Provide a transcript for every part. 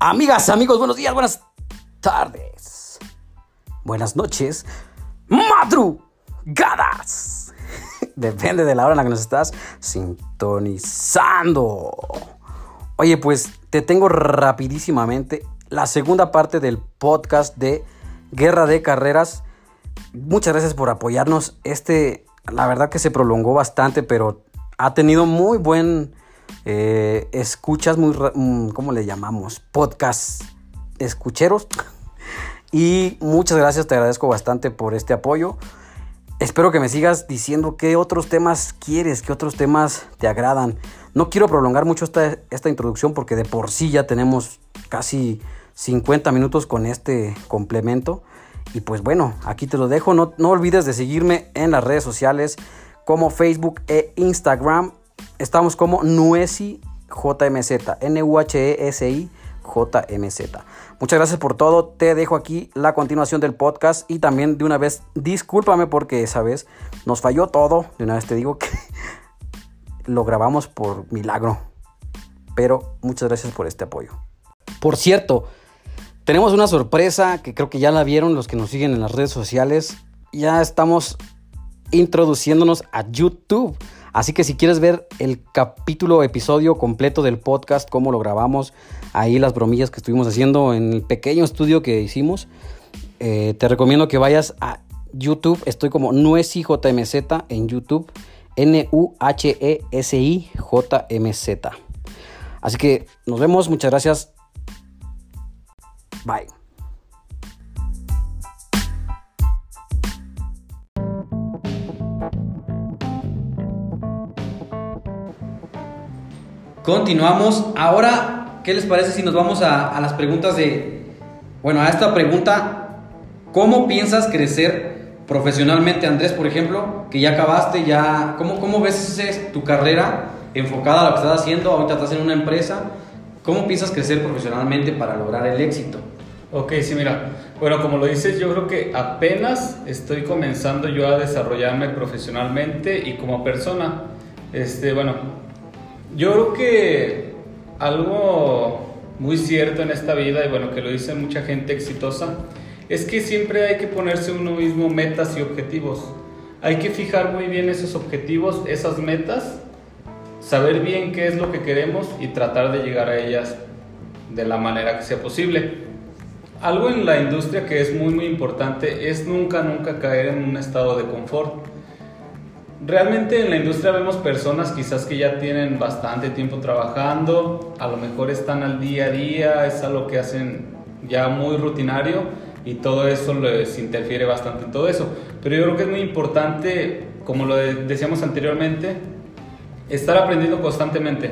Amigas, amigos, buenos días, buenas tardes, buenas noches, madrugadas. Depende de la hora en la que nos estás sintonizando. Oye, pues te tengo rapidísimamente la segunda parte del podcast de Guerra de Carreras. Muchas gracias por apoyarnos. Este, la verdad que se prolongó bastante, pero ha tenido muy buen eh, escuchas, muy, mm, ¿cómo le llamamos? Podcast escucheros. Y muchas gracias, te agradezco bastante por este apoyo. Espero que me sigas diciendo qué otros temas quieres, qué otros temas te agradan. No quiero prolongar mucho esta, esta introducción porque de por sí ya tenemos casi 50 minutos con este complemento. Y pues bueno, aquí te lo dejo. No, no olvides de seguirme en las redes sociales como Facebook e Instagram. Estamos como Nuesi JMZ, N-U-H-E-S-I JMZ. Muchas gracias por todo. Te dejo aquí la continuación del podcast y también de una vez discúlpame porque esa vez nos falló todo. De una vez te digo que lo grabamos por milagro. Pero muchas gracias por este apoyo. Por cierto, tenemos una sorpresa que creo que ya la vieron los que nos siguen en las redes sociales. Ya estamos introduciéndonos a YouTube. Así que si quieres ver el capítulo, episodio completo del podcast, cómo lo grabamos, ahí las bromillas que estuvimos haciendo en el pequeño estudio que hicimos, eh, te recomiendo que vayas a YouTube. Estoy como Nuesi JMZ en YouTube. N-U-H-E-S-I-J-M-Z. Así que nos vemos, muchas gracias. Bye. Continuamos. Ahora, ¿qué les parece si nos vamos a, las preguntas de... Bueno, a esta pregunta, ¿cómo piensas crecer profesionalmente, Andrés, por ejemplo? Que ya acabaste, ya... ¿Cómo, cómo ves tu carrera enfocada a lo que estás haciendo? Ahorita estás en una empresa. ¿Cómo piensas crecer profesionalmente para lograr el éxito? Ok, sí, mira. Bueno, como lo dices, yo creo que apenas estoy comenzando yo a desarrollarme profesionalmente y como persona. Este, bueno, yo creo que algo muy cierto en esta vida, y bueno, que lo dice mucha gente exitosa, es que siempre hay que ponerse uno mismo metas y objetivos. Hay que fijar muy bien esos objetivos, esas metas, saber bien qué es lo que queremos y tratar de llegar a ellas de la manera que sea posible. Algo en la industria que es muy muy importante es nunca nunca caer en un estado de confort realmente en la industria vemos personas quizás que ya tienen bastante tiempo trabajando, a lo mejor están al día a día, es algo que hacen ya muy rutinario y todo eso les interfiere bastante en todo eso. Pero yo creo que es muy importante, como lo decíamos anteriormente, estar aprendiendo constantemente.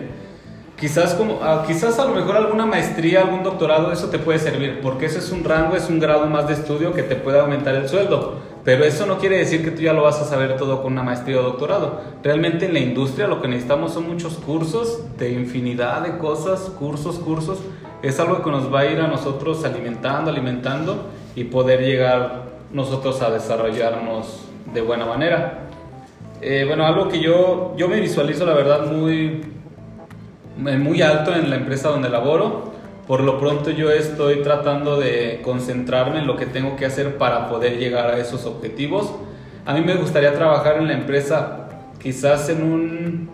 Quizás, como, ah, quizás a lo mejor alguna maestría, algún doctorado, eso te puede servir, porque ese es un rango, es un grado más de estudio que te puede aumentar el sueldo. Pero eso no quiere decir que tú ya lo vas a saber todo con una maestría o doctorado. Realmente en la industria lo que necesitamos son muchos cursos de infinidad de cosas, cursos, cursos. Es algo que nos va a ir a nosotros alimentando, alimentando y poder llegar nosotros a desarrollarnos de buena manera. Eh, bueno, algo que yo, yo me visualizo la verdad muy, muy alto en la empresa donde laboro por lo pronto yo estoy tratando de concentrarme en lo que tengo que hacer para poder llegar a esos objetivos. A mí me gustaría trabajar en la empresa quizás en un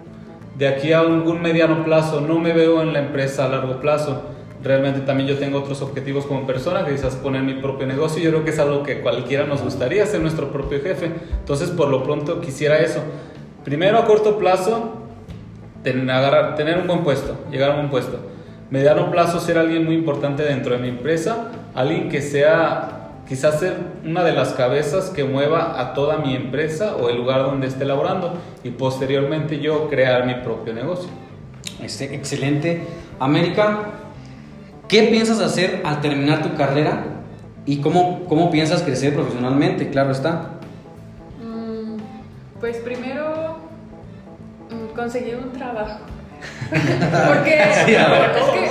de aquí a algún mediano plazo, no me veo en la empresa a largo plazo. Realmente también yo tengo otros objetivos como persona, quizás poner mi propio negocio. Yo creo que es algo que cualquiera nos gustaría, ser nuestro propio jefe. Entonces, por lo pronto quisiera eso. Primero a corto plazo, agarrar, tener un buen puesto, llegar a un buen puesto mediano plazo ser alguien muy importante dentro de mi empresa, alguien que sea quizás ser una de las cabezas que mueva a toda mi empresa o el lugar donde esté laborando y posteriormente yo crear mi propio negocio. Este, excelente. América, ¿qué piensas hacer al terminar tu carrera y cómo, cómo piensas crecer profesionalmente? Claro está. Mm, pues primero conseguir un trabajo. Porque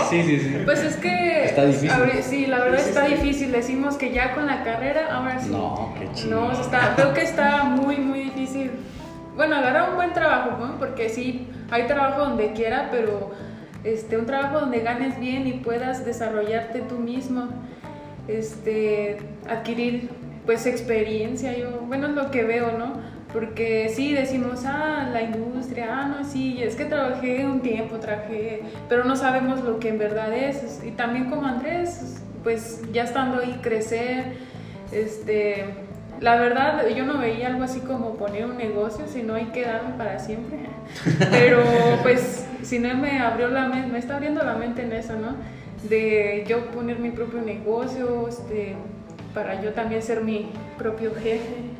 sí, sí, sí, Pues es que está difícil. sí, la verdad está difícil. Decimos que ya con la carrera, ahora sí. No, qué chido. No, está, creo que está muy, muy difícil. Bueno, agarrar un buen trabajo, ¿no? Porque sí, hay trabajo donde quiera, pero este, un trabajo donde ganes bien y puedas desarrollarte tú mismo, este, adquirir pues experiencia, yo, bueno, es lo que veo, ¿no? Porque sí decimos, ah, la industria, ah, no, sí, es que trabajé un tiempo, trabajé, pero no sabemos lo que en verdad es. Y también como Andrés, pues ya estando ahí crecer, este, la verdad yo no veía algo así como poner un negocio, sino hay que darme para siempre. Pero pues si no me abrió la mente, me está abriendo la mente en eso, ¿no? De yo poner mi propio negocio, este, para yo también ser mi propio jefe.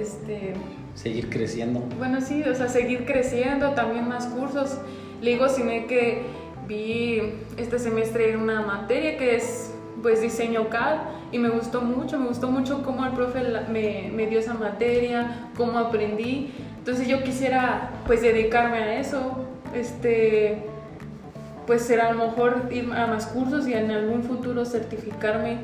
Este, Seguir creciendo. bueno, sí, o sea, seguir creciendo, también más cursos. Le digo, sino que vi este semestre una materia que es pues diseño CAD y me gustó mucho, me gustó mucho cómo el profe me, me dio esa materia, cómo aprendí. Entonces yo quisiera pues dedicarme a eso, este, pues ser a lo mejor ir a más cursos y en algún futuro certificarme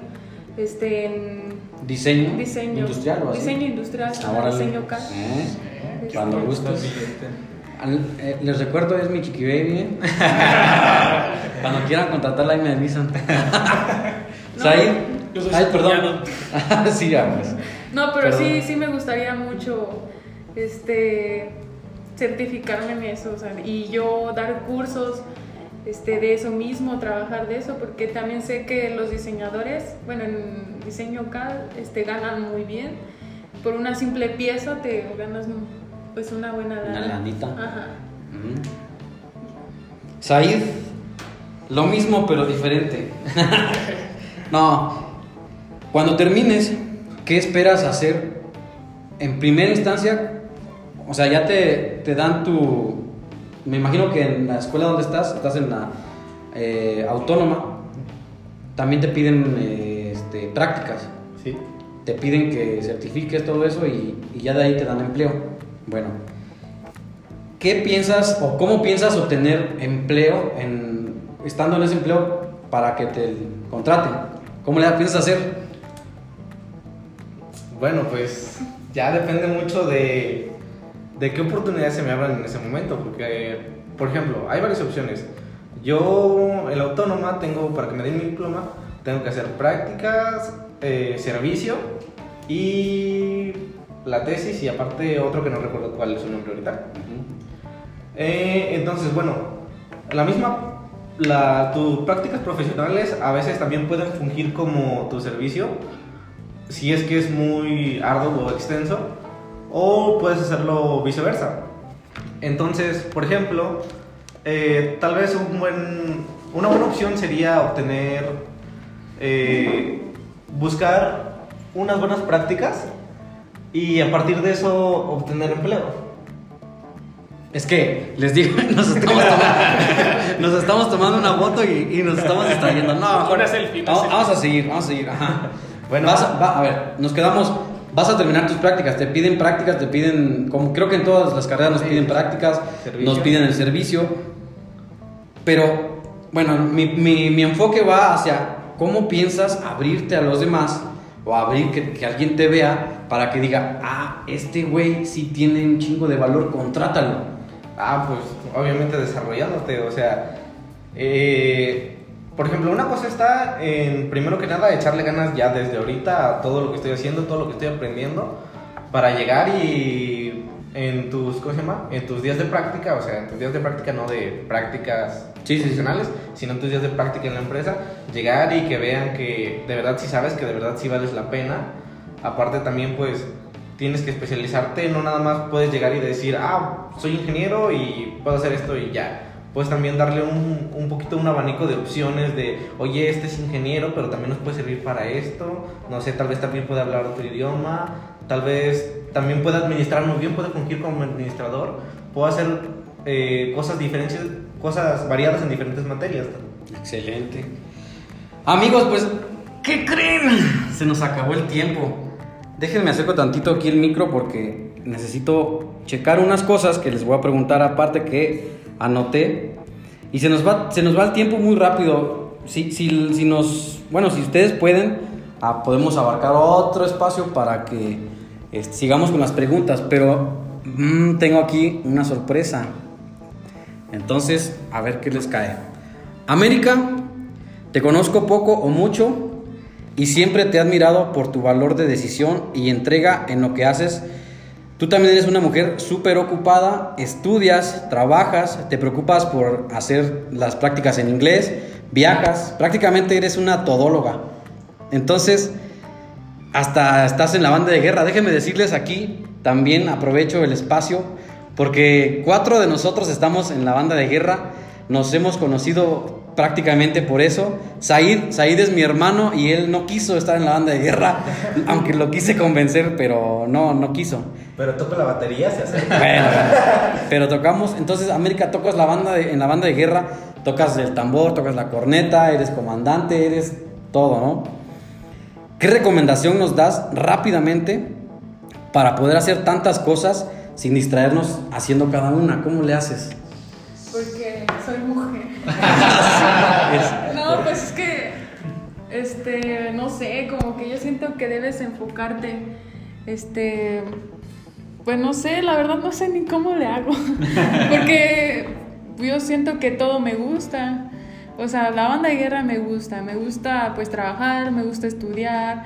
este, en Diseño. diseño Industrial o así. Diseño industrial, Ahora diseño CAD. ¿Eh? Cuando gustes. Eh, les recuerdo, es mi chiqui baby. ¿eh? Cuando quieran contratarla, ahí me avisan. Yo soy Ay, perdón. sí, ya, pues. No, pero sí, sí me gustaría mucho este certificarme en eso, o sea, y yo dar cursos este, de eso mismo, trabajar de eso, porque también sé que los diseñadores, bueno, en diseño CAD, este, ganan muy bien. Por una simple pieza te ganas pues una buena Una lana. lanita. Ajá. Ujú. Said, lo mismo pero diferente. no, cuando termines, ¿qué esperas hacer? En primera instancia, o sea, ya te, te dan tu... Me imagino que en la escuela donde estás, estás en la eh, autónoma, también te piden eh, este, prácticas Sí. te piden que certifiques todo eso y, y ya de ahí te dan empleo. Bueno, ¿qué piensas o cómo piensas obtener empleo en, estando en ese empleo para que te contraten? ¿Cómo le piensas hacer? Bueno, pues ya depende mucho de, de qué oportunidades se me abran en ese momento. Porque, por ejemplo, hay varias opciones. Yo, en la autónoma, tengo, para que me den mi diploma, tengo que hacer prácticas, eh, servicio y la tesis y aparte otro que no recuerdo cuál es su nombre ahorita. Eh, entonces, bueno, la misma, la, tus prácticas profesionales a veces también pueden fungir como tu servicio, si es que es muy arduo o extenso, o puedes hacerlo viceversa. Entonces, por ejemplo, eh, tal vez un buen, una buena opción sería obtener, eh, buscar unas buenas prácticas y a partir de eso obtener empleo. Es que les digo, nos estamos tomando, nos estamos tomando una foto y, y nos estamos distrayendo. No, mejor- Una selfie, una vamos, selfie. vamos a seguir, vamos a seguir. Ajá. Bueno. Vas a, va- a ver, nos quedamos. Vas a terminar tus prácticas, te piden prácticas, te piden, como creo que en todas las carreras nos piden prácticas, Servicio. nos piden el servicio, pero bueno, mi, mi, mi enfoque va hacia cómo piensas abrirte a los demás o abrir que, que alguien te vea para que diga, ah, este güey sí tiene un chingo de valor, contrátalo. Ah, pues obviamente desarrollándote, o sea, eh, por ejemplo, una cosa está en, primero que nada, echarle ganas ya desde ahorita a todo lo que estoy haciendo, todo lo que estoy aprendiendo, para llegar y en tus, ¿cómo se llama? En tus días de práctica, o sea, en tus días de práctica no de prácticas Sí, sí, sí. profesionales, sino en tus días de práctica en la empresa, llegar y que vean que de verdad sí sabes, que de verdad sí vales la pena. Aparte también, pues, tienes que especializarte, no nada más puedes llegar y decir, ah, soy ingeniero y puedo hacer esto y ya. Puedes también darle un, un poquito un abanico de opciones de, oye, este es ingeniero, pero también nos puede servir para esto. No sé, tal vez también puede hablar otro idioma, tal vez también puede administrar muy bien, puede fungir como administrador, puede hacer eh, cosas diferentes, cosas variadas en diferentes materias. Excelente. Amigos, pues, ¿qué creen? Se nos acabó el tiempo. Déjenme acerco tantito aquí el micro porque necesito checar unas cosas que les voy a preguntar aparte que anoté. Y se nos va, se nos va el tiempo muy rápido. Si, si, si nos, bueno, si ustedes pueden, ah, podemos abarcar otro espacio para que este, sigamos con las preguntas. Pero mm, tengo aquí una sorpresa. Entonces, a ver qué les cae. América, te conozco poco o mucho y siempre te he admirado por tu valor de decisión y entrega en lo que haces. Tú también eres una mujer súper ocupada, estudias, trabajas, te preocupas por hacer las prácticas en inglés, viajas, prácticamente eres una todóloga. Entonces, hasta estás en la banda de guerra. Déjenme decirles aquí, también aprovecho el espacio, porque cuatro de nosotros estamos en la banda de guerra, nos hemos conocido prácticamente por eso. Said, Said es mi hermano y él no quiso estar en la banda de guerra, aunque lo quise convencer, pero no, no quiso. Pero toca la batería, se hace. Bueno, pero tocamos, entonces América tocas la banda de- en la banda de guerra, tocas el tambor, tocas la corneta, eres comandante, eres todo, ¿no? ¿Qué recomendación nos das rápidamente para poder hacer tantas cosas sin distraernos haciendo cada una? ¿Cómo le haces? Porque soy mujer. No, pues es que, este, no sé, como que yo siento que debes enfocarte, este, pues no sé, la verdad no sé ni cómo le hago, porque yo siento que todo me gusta, o sea, la banda de guerra me gusta, me gusta pues trabajar, me gusta estudiar,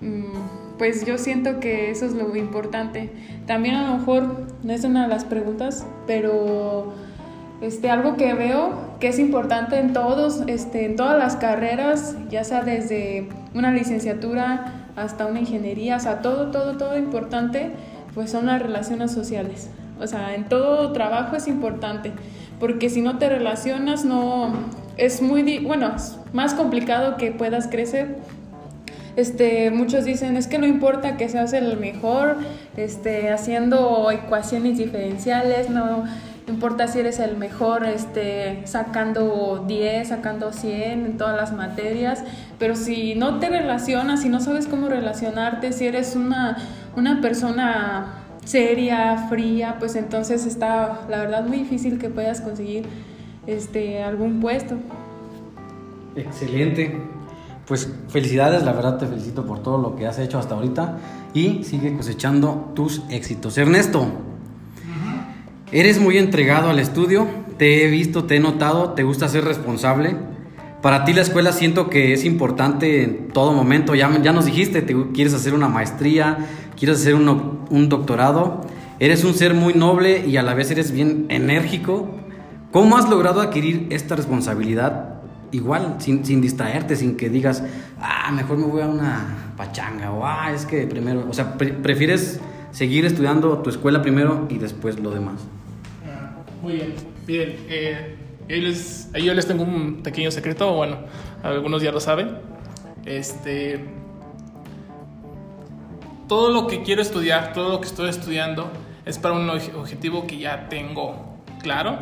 mm, pues yo siento que eso es lo importante. También a lo mejor no es una de las preguntas, pero este, algo que veo que es importante en todos, este, en todas las carreras, ya sea desde una licenciatura hasta una ingeniería, o sea, todo, todo, todo importante, pues son las relaciones sociales. O sea, en todo trabajo es importante, porque si no te relacionas, no, es muy, bueno, es más complicado que puedas crecer. Este, muchos dicen, es que no importa que seas el mejor, este, haciendo ecuaciones diferenciales, no importa si eres el mejor, este, sacando 10, sacando 100 en todas las materias, pero si no te relacionas, si no sabes cómo relacionarte, si eres una, una persona seria, fría, pues entonces está, la verdad, muy difícil que puedas conseguir este, algún puesto. Excelente. Pues felicidades, la verdad te felicito por todo lo que has hecho hasta ahorita y sigue cosechando tus éxitos. Ernesto, eres muy entregado al estudio, te he visto, te he notado, te gusta ser responsable. Para ti la escuela siento que es importante en todo momento. Ya, ya nos dijiste, te, quieres hacer una maestría, quieres hacer un, un doctorado. Eres un ser muy noble y a la vez eres bien enérgico. ¿Cómo has logrado adquirir esta responsabilidad? Igual, sin, sin distraerte, sin que digas, ah, mejor me voy a una pachanga, o ah, es que primero, o sea, pre- prefieres seguir estudiando tu escuela primero y después lo demás. Ah, Muy bien, bien. eh, ahí, ahí yo les tengo un pequeño secreto, bueno, algunos ya lo saben. Este, todo lo que quiero estudiar, todo lo que estoy estudiando, es para un obje- objetivo que ya tengo claro,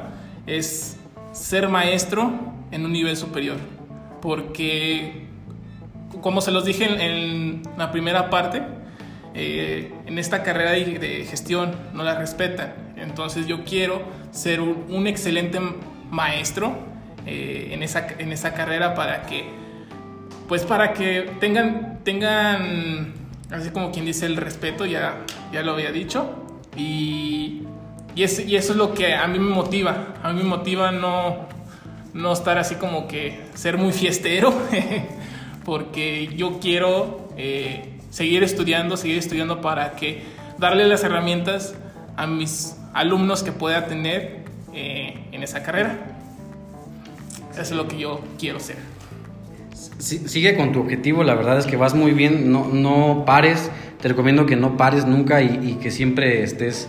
es ser maestro en un nivel superior. Porque, como se los dije en, en la primera parte, eh, en esta carrera de, de gestión no la respetan. Entonces yo quiero ser un, un excelente maestro eh, en, esa, en esa carrera para que, pues para que tengan, tengan, así como quien dice, el respeto, ya, ya lo había dicho. Y, y, es- y eso es lo que a mí me motiva. A mí me motiva no, no estar así como que ser muy fiestero, porque yo quiero eh, seguir estudiando, seguir estudiando para que darle las herramientas a mis alumnos que pueda tener eh, en esa carrera. Eso es lo que yo quiero ser. Sí, sigue con tu objetivo, la verdad es que vas muy bien, no, no pares, te recomiendo que no pares nunca y, y que siempre estés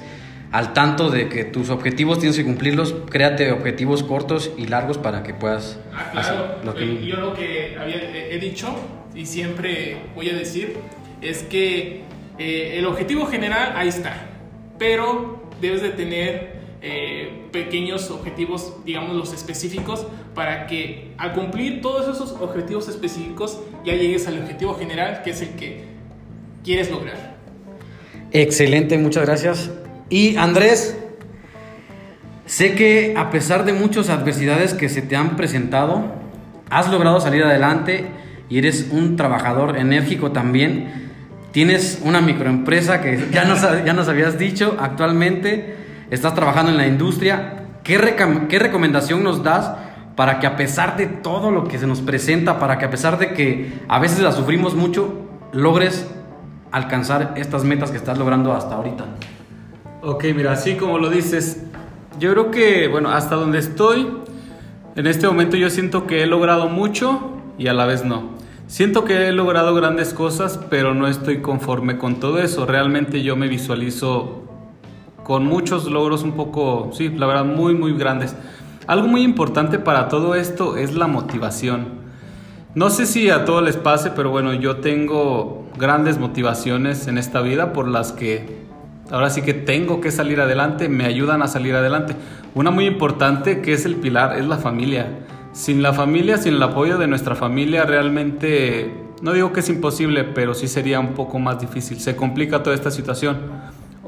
al tanto de que tus objetivos tienes que cumplirlos, créate objetivos cortos y largos para que puedas Ah, claro. lo que... Eh, Yo lo que había, he he dicho y siempre voy a decir es que eh, el objetivo general ahí está, pero debes de tener eh, pequeños objetivos, digamos los específicos, para que al cumplir todos esos objetivos específicos ya llegues al objetivo general, que es el que quieres lograr. Excelente, muchas gracias. Y Andrés, sé que a pesar de muchas adversidades que se te han presentado, has logrado salir adelante y eres un trabajador enérgico también. Tienes una microempresa que ya nos, ya nos habías dicho actualmente, estás trabajando en la industria. ¿qué, qué recomendación nos das para que a pesar de todo lo que se nos presenta, para que a pesar de que a veces la sufrimos mucho, logres alcanzar estas metas que estás logrando hasta ahorita? Ok, mira, así como lo dices, yo creo que, bueno, hasta donde estoy, en este momento yo siento que he logrado mucho y a la vez no. Siento que he logrado grandes cosas, pero no estoy conforme con todo eso. Realmente yo me visualizo con muchos logros un poco, sí, la verdad, muy, muy grandes. Algo muy importante para todo esto es la motivación. No sé si a todos les pase, pero bueno, yo tengo grandes motivaciones en esta vida por las que ahora sí que tengo que salir adelante, me ayudan a salir adelante. Una muy importante que es el pilar, es la familia. Sin la familia, sin el apoyo de nuestra familia, realmente, no digo que es imposible, pero sí sería un poco más difícil. Se complica toda esta situación.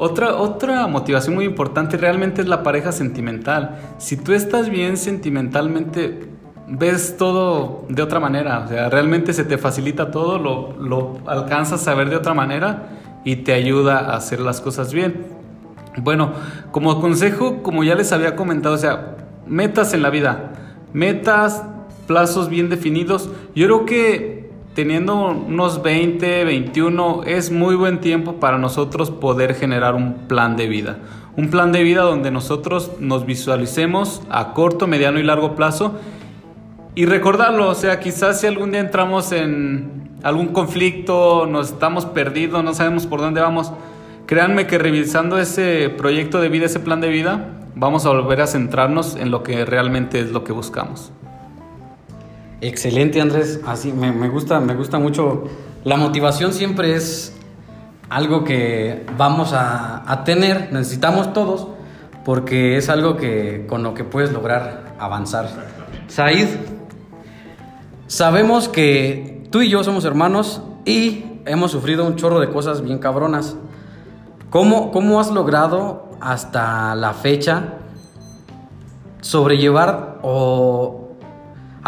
Otra, otra motivación muy importante realmente es la pareja sentimental. Si tú estás bien sentimentalmente, ves todo de otra manera. O sea, realmente se te facilita todo, lo, lo alcanzas a ver de otra manera y te ayuda a hacer las cosas bien. Bueno, como consejo, como ya les había comentado, o sea, metas en la vida, metas, plazos bien definidos. Yo creo que teniendo unos 20, 21 es muy buen tiempo para nosotros poder generar un plan de vida. Un plan de vida donde nosotros nos visualicemos a corto, mediano y largo plazo y recordarlo, o sea, quizás si algún día entramos en algún conflicto, nos estamos perdidos, no sabemos por dónde vamos, créanme que revisando ese proyecto de vida, ese plan de vida, vamos a volver a centrarnos en lo que realmente es lo que buscamos. Excelente, Andrés. Así me, me gusta, me gusta mucho. La motivación siempre es algo que vamos a, a tener, necesitamos todos, porque es algo que con lo que puedes lograr avanzar. Said, sabemos que tú y yo somos hermanos y hemos sufrido un chorro de cosas bien cabronas. ¿Cómo, cómo has logrado hasta la fecha sobrellevar o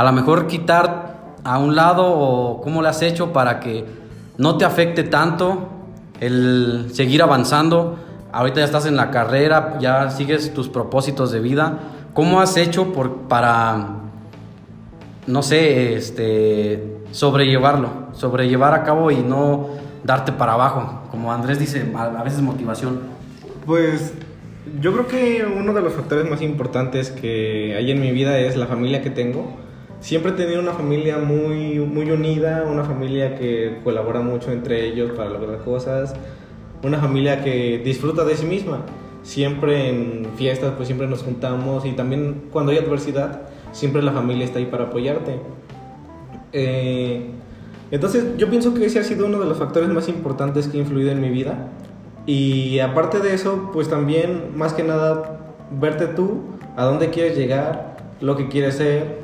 a lo mejor quitar a un lado o cómo lo has hecho para que no te afecte tanto el seguir avanzando? Ahorita ya estás en la carrera, ya sigues tus propósitos de vida. ¿Cómo has hecho por, para, no sé, este, sobrellevarlo, sobrellevar a cabo y no darte para abajo? Como Andrés dice, a veces motivación. Pues yo creo que uno de los factores más importantes que hay en mi vida es la familia que tengo. Siempre he tenido una familia muy, muy unida, una familia que colabora mucho entre ellos para lograr cosas, una familia que disfruta de sí misma. Siempre en fiestas, pues siempre nos juntamos y también cuando hay adversidad, siempre la familia está ahí para apoyarte. Eh, entonces yo pienso que ese ha sido uno de los factores más importantes que ha influido en mi vida. Y aparte de eso, pues también, más que nada, verte tú, a dónde quieres llegar, lo que quieres ser,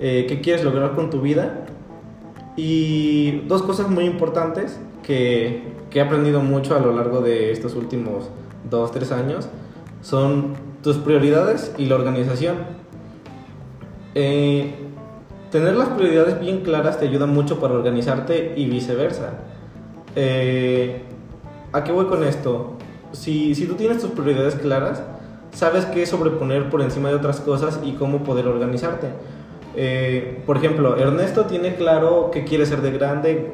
eh, qué quieres lograr con tu vida. Y dos cosas muy importantes que, que he aprendido mucho a lo largo de estos últimos dos, tres años son tus prioridades y la organización. Eh, tener las prioridades bien claras te ayuda mucho para organizarte y viceversa. Eh, ¿A qué voy con esto? Si, si tú tienes tus prioridades claras, sabes qué sobreponer por encima de otras cosas y cómo poder organizarte. Eh, por ejemplo, Ernesto tiene claro qué quiere ser de grande,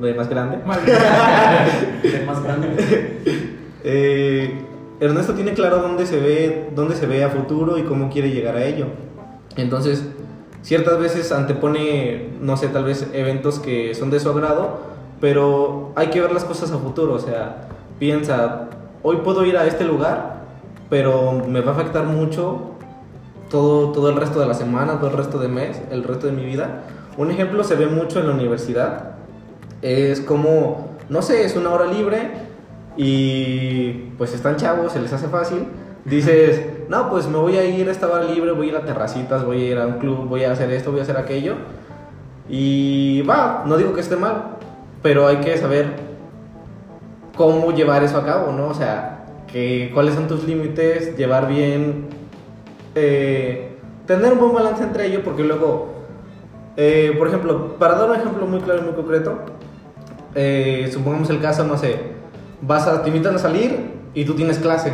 de más grande. El más grande. Eh, Ernesto tiene claro dónde se ve, dónde se ve a futuro y cómo quiere llegar a ello. Entonces, ciertas veces antepone, no sé, tal vez eventos que son de su agrado, pero hay que ver las cosas a futuro. O sea, piensa, hoy puedo ir a este lugar, pero me va a afectar mucho todo, todo el resto de la semana, todo el resto de mes, el resto de mi vida. Un ejemplo se ve mucho en la universidad. Es como, no sé, es una hora libre y pues están chavos, se les hace fácil. Dices, no, pues me voy a ir a esta hora libre, voy a ir a terracitas, voy a ir a un club, voy a hacer esto, voy a hacer aquello. Y va, no digo que esté mal, pero hay que saber cómo llevar eso a cabo, ¿no? O sea, que, cuáles son tus límites, llevar bien, eh, tener un buen balance entre ellos, porque luego, eh, por ejemplo, para dar un ejemplo muy claro y muy concreto, eh, supongamos el caso, no sé, vas a, te invitan a salir y tú tienes clase.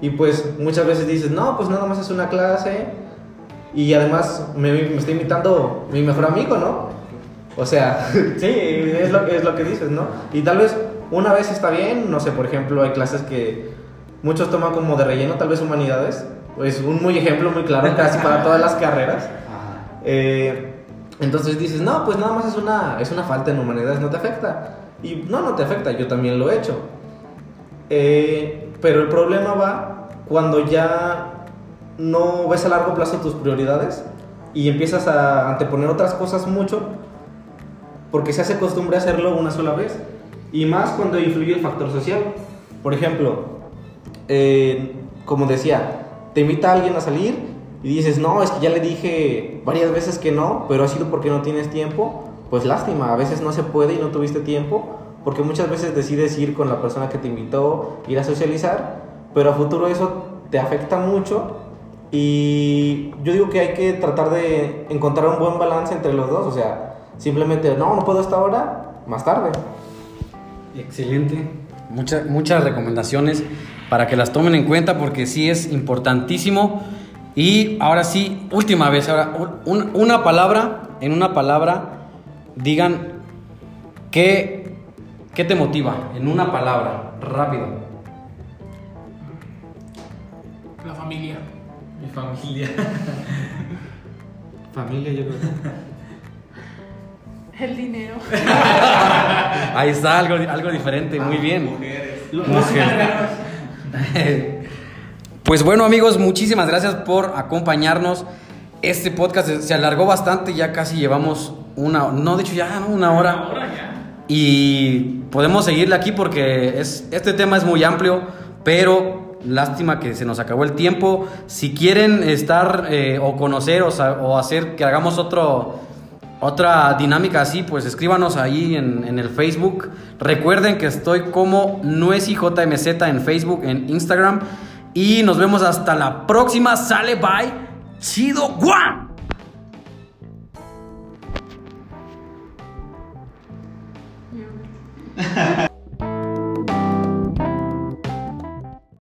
Y pues muchas veces dices, no, pues nada más es una clase. Y además me, me está invitando mi mejor amigo, ¿no? O sea, sí, es lo, es lo que dices, ¿no? Y tal vez una vez está bien, no sé, por ejemplo, hay clases que muchos toman como de relleno, tal vez humanidades. Es un muy ejemplo muy claro casi para todas las carreras. Eh, entonces dices, no, pues nada más es una, es una falta en humanidades, no te afecta. Y no, no te afecta, yo también lo he hecho. Eh, pero el problema va cuando ya no ves a largo plazo tus prioridades y empiezas a anteponer otras cosas mucho porque se hace costumbre hacerlo una sola vez. Y más cuando influye el factor social. Por ejemplo, eh, como decía, te invita a alguien a salir y dices, no, es que ya le dije varias veces que no, pero ha sido porque no tienes tiempo. Pues lástima, a veces no se puede y no tuviste tiempo, porque muchas veces decides ir con la persona que te invitó, ir a socializar, pero a futuro eso te afecta mucho y yo digo que hay que tratar de encontrar un buen balance entre los dos, o sea, simplemente, no, no puedo esta hora, más tarde. Excelente. Muchas, muchas recomendaciones para que las tomen en cuenta porque sí es importantísimo. Y ahora sí, última vez, ahora un- una palabra, en una palabra, digan qué, qué te motiva, en una palabra, rápido. La familia. Mi familia. Familia, yo creo. El dinero. Ahí está, algo, algo diferente, muy bien. Mujer. Pues bueno amigos, muchísimas gracias por acompañarnos. Este podcast se- alargó bastante, ya casi llevamos una, no de hecho ya ¿no? una hora. Ya. Y podemos seguirle aquí porque es, este tema es muy amplio, pero lástima que se nos acabó el tiempo. Si quieren estar eh, o conocer o hacer que hagamos otro, otra dinámica así, pues escríbanos ahí en, en el Facebook. Recuerden que estoy como NueciJMZ en Facebook, en Instagram. Y nos vemos hasta la próxima. Sale, bye. Chido, guau. Ya.